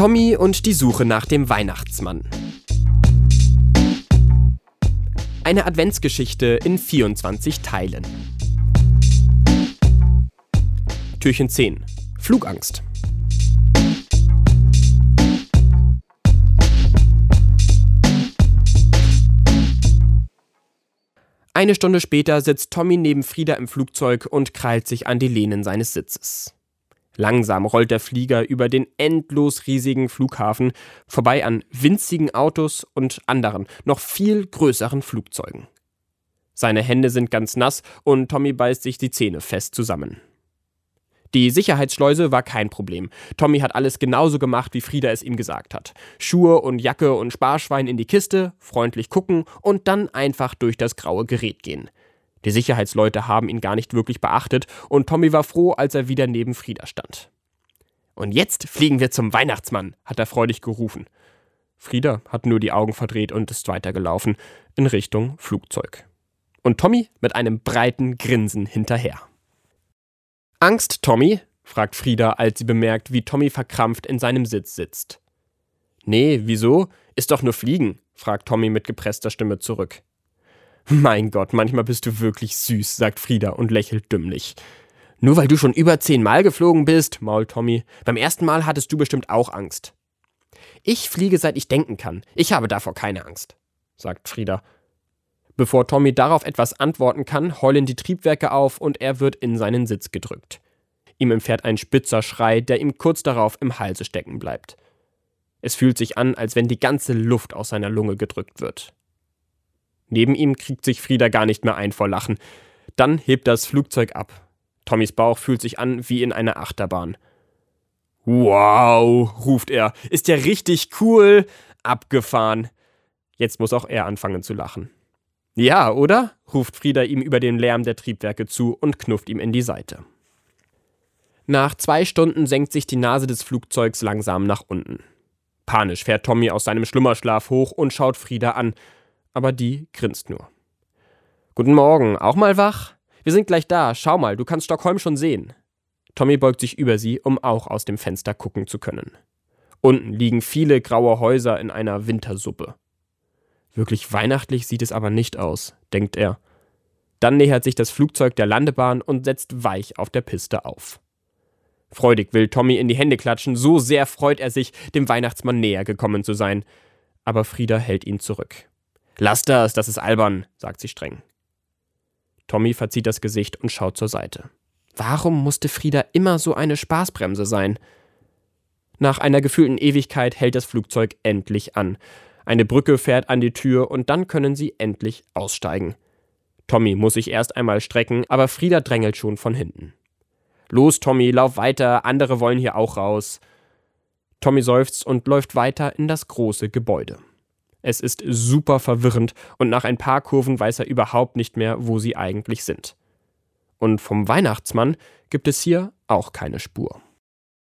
Tommy und die Suche nach dem Weihnachtsmann. Eine Adventsgeschichte in 24 Teilen. Türchen 10. Flugangst. Eine Stunde später sitzt Tommy neben Frieda im Flugzeug und krallt sich an die Lehnen seines Sitzes. Langsam rollt der Flieger über den endlos riesigen Flughafen vorbei an winzigen Autos und anderen, noch viel größeren Flugzeugen. Seine Hände sind ganz nass und Tommy beißt sich die Zähne fest zusammen. Die Sicherheitsschleuse war kein Problem. Tommy hat alles genauso gemacht, wie Frieda es ihm gesagt hat. Schuhe und Jacke und Sparschwein in die Kiste, freundlich gucken und dann einfach durch das graue Gerät gehen. Die Sicherheitsleute haben ihn gar nicht wirklich beachtet und Tommy war froh, als er wieder neben Frieda stand. Und jetzt fliegen wir zum Weihnachtsmann, hat er freudig gerufen. Frieda hat nur die Augen verdreht und ist weitergelaufen in Richtung Flugzeug. Und Tommy mit einem breiten Grinsen hinterher. Angst, Tommy? fragt Frieda, als sie bemerkt, wie Tommy verkrampft in seinem Sitz sitzt. Nee, wieso? Ist doch nur Fliegen, fragt Tommy mit gepresster Stimme zurück. Mein Gott, manchmal bist du wirklich süß, sagt Frieda und lächelt dümmlich. Nur weil du schon über zehnmal geflogen bist, mault Tommy. Beim ersten Mal hattest du bestimmt auch Angst. Ich fliege, seit ich denken kann. Ich habe davor keine Angst, sagt Frieda Bevor Tommy darauf etwas antworten kann, heulen die Triebwerke auf und er wird in seinen Sitz gedrückt. Ihm entfährt ein spitzer Schrei, der ihm kurz darauf im Halse stecken bleibt. Es fühlt sich an, als wenn die ganze Luft aus seiner Lunge gedrückt wird. Neben ihm kriegt sich Frieda gar nicht mehr ein vor Lachen. Dann hebt das Flugzeug ab. Tommys Bauch fühlt sich an wie in einer Achterbahn. Wow, ruft er. Ist ja richtig cool. Abgefahren. Jetzt muss auch er anfangen zu lachen. Ja, oder? ruft Frieda ihm über den Lärm der Triebwerke zu und knufft ihm in die Seite. Nach zwei Stunden senkt sich die Nase des Flugzeugs langsam nach unten. Panisch fährt Tommy aus seinem Schlummerschlaf hoch und schaut Frieda an, aber die grinst nur. Guten Morgen, auch mal wach? Wir sind gleich da, schau mal, du kannst Stockholm schon sehen. Tommy beugt sich über sie, um auch aus dem Fenster gucken zu können. Unten liegen viele graue Häuser in einer Wintersuppe. Wirklich weihnachtlich sieht es aber nicht aus, denkt er. Dann nähert sich das Flugzeug der Landebahn und setzt weich auf der Piste auf. Freudig will Tommy in die Hände klatschen, so sehr freut er sich, dem Weihnachtsmann näher gekommen zu sein. Aber Frieda hält ihn zurück. Lass das, das ist albern, sagt sie streng. Tommy verzieht das Gesicht und schaut zur Seite. Warum musste Frieda immer so eine Spaßbremse sein? Nach einer gefühlten Ewigkeit hält das Flugzeug endlich an. Eine Brücke fährt an die Tür und dann können sie endlich aussteigen. Tommy muss sich erst einmal strecken, aber Frieda drängelt schon von hinten. Los, Tommy, lauf weiter, andere wollen hier auch raus. Tommy seufzt und läuft weiter in das große Gebäude. Es ist super verwirrend und nach ein paar Kurven weiß er überhaupt nicht mehr, wo sie eigentlich sind. Und vom Weihnachtsmann gibt es hier auch keine Spur.